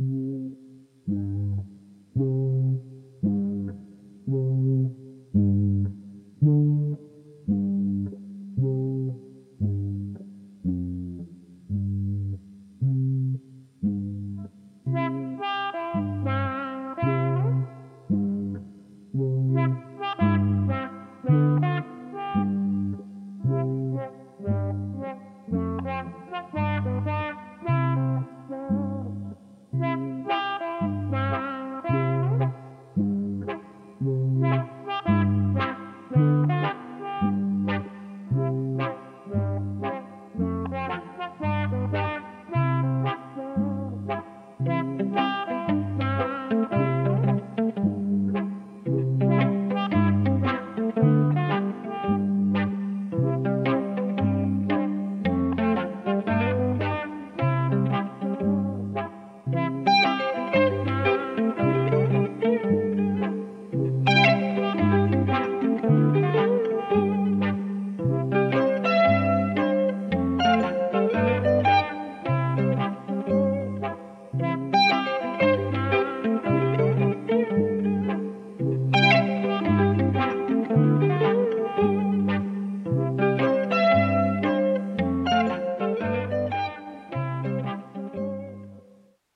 Mm-hmm.